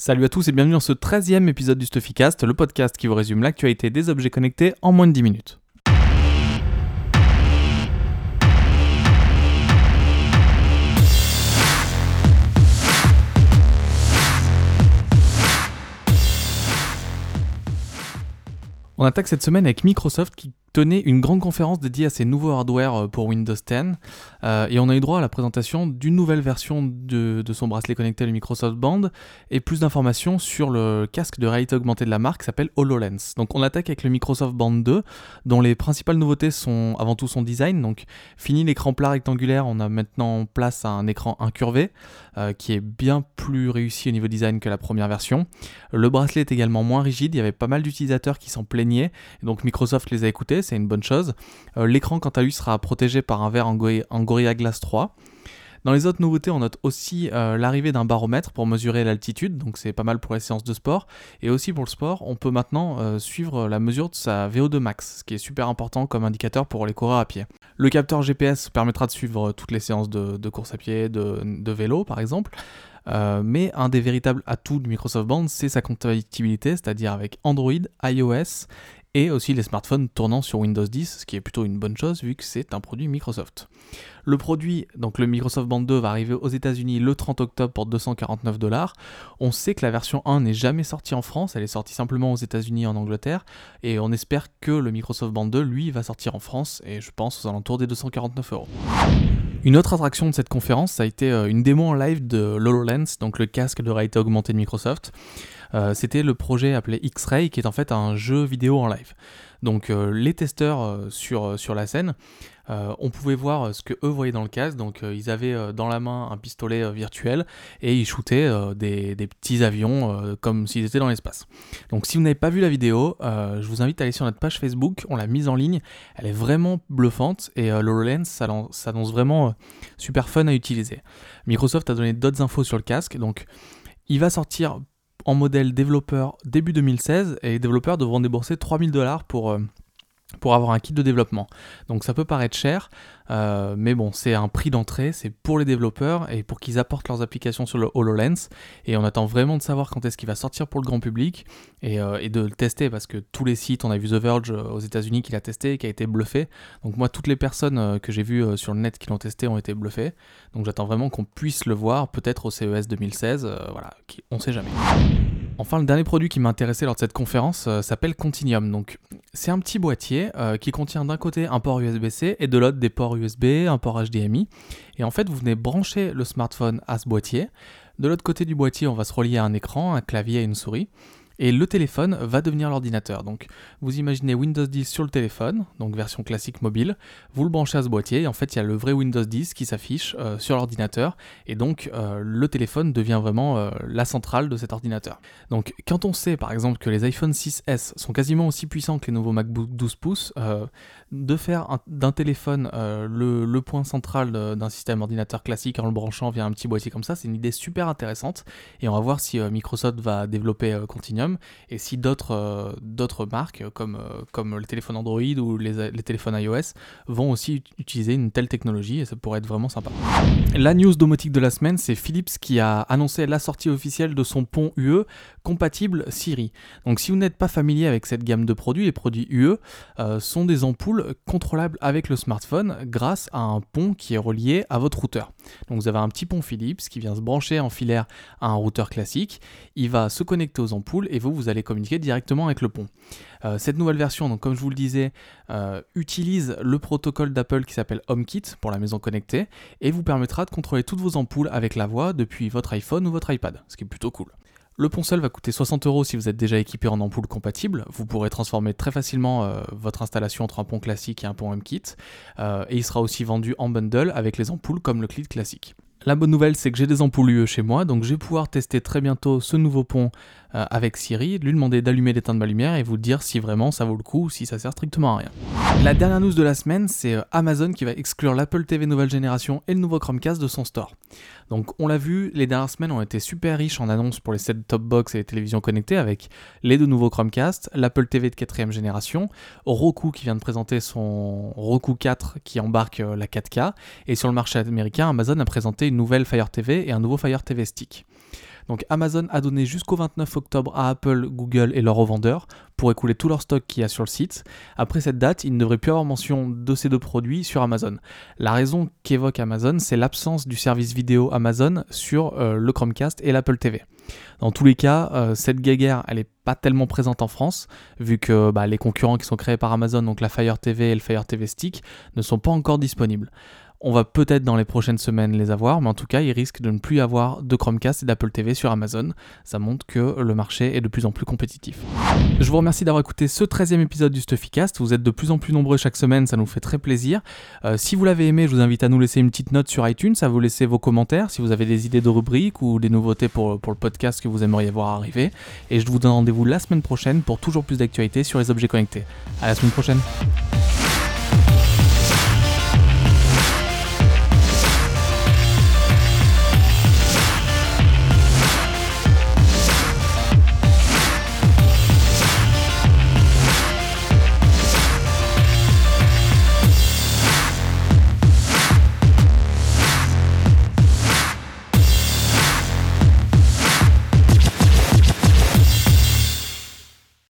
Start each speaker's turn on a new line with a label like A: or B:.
A: Salut à tous et bienvenue dans ce 13e épisode du Stuffycast, le podcast qui vous résume l'actualité des objets connectés en moins de 10 minutes. On attaque cette semaine avec Microsoft qui tenait une grande conférence dédiée à ses nouveaux hardware euh, pour Windows 10 euh, et on a eu droit à la présentation d'une nouvelle version de, son bracelet connecté, le Microsoft Band, et plus d'informations sur le casque de réalité augmentée de la marque qui s'appelle HoloLens. Donc on attaque avec le Microsoft Band 2, dont les principales nouveautés sont avant tout son design. Donc fini l'écran plat rectangulaire, on a maintenant place à un écran incurvé euh, qui est bien plus réussi au niveau design que la première version. Le bracelet est également moins rigide, il y avait pas mal d'utilisateurs qui s'en plaignaient, donc Microsoft les a écoutés c'est une bonne chose. Euh, l'écran, quant à lui, sera protégé par un verre en, Gorilla Glass 3. Dans les autres nouveautés, on note aussi euh, l'arrivée d'un baromètre pour mesurer l'altitude, donc c'est pas mal pour les séances de sport. Et aussi pour le sport, on peut maintenant euh, suivre la mesure de sa VO2 max, ce qui est super important comme indicateur pour les coureurs à pied. Le capteur GPS permettra de suivre toutes les séances de, course à pied, de, vélo par exemple. mais un des véritables atouts du Microsoft Band, c'est sa compatibilité, c'est-à-dire avec Android, iOS et aussi les smartphones tournant sur Windows 10, ce qui est plutôt une bonne chose vu que c'est un produit Microsoft. Le produit, donc le Microsoft Band 2, va arriver aux États-Unis le 30 octobre pour 249 dollars. On sait que la version 1 n'est jamais sortie en France, elle est sortie simplement aux États-Unis et en Angleterre, et on espère que le Microsoft Band 2, lui, va sortir en France, et je pense aux alentours des 249 euros. Une autre attraction de cette conférence, ça a été euh, une démo en live de HoloLens, donc le casque de réalité augmentée de Microsoft. Euh, c'était le projet appelé X-Ray, qui est en fait un jeu vidéo en live. Donc euh, les testeurs euh, sur, sur la scène, on pouvait voir ce que eux voyaient dans le casque. Donc ils avaient dans la main un pistolet virtuel et ils shootaient des, des, petits avions comme s'ils étaient dans l'espace. Donc si vous n'avez pas vu la vidéo, je vous invite à aller sur notre page Facebook. On l'a mise en ligne. Elle est vraiment bluffante et l'HoloLens s'annonce vraiment super fun à utiliser. Microsoft a donné d'autres infos sur le casque. Donc il va sortir en modèle développeur début 2016 et les développeurs devront débourser 3000 dollars pour, euh, pour avoir un kit de développement. Donc ça peut paraître cher, euh, mais bon, c'est un prix d'entrée, c'est pour les développeurs et pour qu'ils apportent leurs applications sur le HoloLens. Et on attend vraiment de savoir quand est-ce qu'il va sortir pour le grand public et, euh, de le tester parce que tous les sites, on a vu The Verge aux États-Unis qui l'a testé et qui a été bluffé. Donc moi, toutes les personnes que j'ai vues sur le net qui l'ont testé ont été bluffées. Donc j'attends vraiment qu'on puisse le voir, peut-être au CES 2016. voilà, on sait jamais. Enfin, le dernier produit qui m'a intéressé lors de cette conférence euh, s'appelle Continuum. C'est un petit boîtier euh, qui contient d'un côté un port USB-C et de l'autre des ports USB, un port HDMI. Et en fait, vous venez brancher le smartphone à ce boîtier. De l'autre côté du boîtier, on va se relier à un écran, un clavier et une souris et le téléphone va devenir l'ordinateur. Donc vous imaginez Windows 10 sur le téléphone, donc version classique mobile, vous le branchez à ce boîtier, et en fait il y a le vrai Windows 10 qui s'affiche euh, sur l'ordinateur, et donc euh, le téléphone devient vraiment euh, la centrale de cet ordinateur. Donc quand on sait par exemple que les iPhone 6S sont quasiment aussi puissants que les nouveaux MacBook 12 pouces, de faire d'un téléphone le, le, point central d'un système ordinateur classique en le branchant via un petit boîtier comme ça, c'est une idée super intéressante, et on va voir si Microsoft va développer Continuum et si d'autres euh, d'autres marques comme, euh, comme le téléphone Android ou les, les, téléphones iOS vont aussi utiliser une telle technologie et ça pourrait être vraiment sympa. La news domotique de la semaine, c'est Philips qui a annoncé la sortie officielle de son pont UE compatible Siri. Donc si vous n'êtes pas familier avec cette gamme de produits, les produits UE euh, sont des ampoules contrôlables avec le smartphone grâce à un pont qui est relié à votre routeur. Donc vous avez un petit pont Philips qui vient se brancher en filaire à un routeur classique, il va se connecter aux ampoules et vous, vous allez communiquer directement avec le pont. Euh, cette nouvelle version, comme je vous le disais, euh, utilise le protocole d'Apple qui s'appelle HomeKit pour la maison connectée et vous permettra de contrôler toutes vos ampoules avec la voix depuis votre iPhone ou votre iPad, ce qui est plutôt cool. Le pont seul va coûter 60 euros si vous êtes déjà équipé en ampoule compatible. Vous pourrez transformer très facilement euh, votre installation entre un pont classique et un pont HomeKit. et il sera aussi vendu en bundle avec les ampoules comme le kit classique. La bonne nouvelle, c'est que j'ai des ampoules UE chez moi, donc je vais pouvoir tester très bientôt ce nouveau pont euh, avec Siri, lui demander d'allumer l'éteindre ma lumière et vous dire si vraiment ça vaut le coup ou si ça sert strictement à rien. La dernière news de la semaine, c'est euh, Amazon qui va exclure l'Apple TV nouvelle génération et le nouveau Chromecast de son store. Donc on l'a vu, les dernières semaines ont été super riches en annonces pour les set-top box et les télévisions connectées avec les deux nouveaux Chromecast, l'Apple TV de quatrième génération, Roku qui vient de présenter son Roku 4 qui embarque euh, la 4K, et sur le marché américain, Amazon a présenté une nouvelle Fire TV et un nouveau Fire TV Stick. Donc Amazon a donné jusqu'au 29 octobre à Apple, Google et leurs revendeurs pour écouler tout leur stock qu'il y a sur le site. Après cette date, il ne devrait plus avoir mention de ces deux produits sur Amazon. La raison qu'évoque Amazon, c'est l'absence du service vidéo Amazon sur euh, le Chromecast et l'Apple TV. Dans tous les cas, euh, cette guéguerre, elle n'est pas tellement présente en France, vu que bah, les concurrents qui sont créés par Amazon, donc la Fire TV et le Fire TV Stick, ne sont pas encore disponibles. On va peut-être dans les prochaines semaines les avoir, mais en tout cas, il risque de ne plus avoir de Chromecast et d'Apple TV sur Amazon. Ça montre que le marché est de plus en plus compétitif. Je vous remercie d'avoir écouté ce 13e épisode du Stuffycast. Vous êtes de plus en plus nombreux chaque semaine, ça nous fait très plaisir. Euh, si vous l'avez aimé, je vous invite à nous laisser une petite note sur iTunes, à vous laisser vos commentaires si vous avez des idées de rubriques ou des nouveautés pour, pour le podcast que vous aimeriez voir arriver. Et je vous donne rendez-vous la semaine prochaine pour toujours plus d'actualités sur les objets connectés. À la semaine prochaine.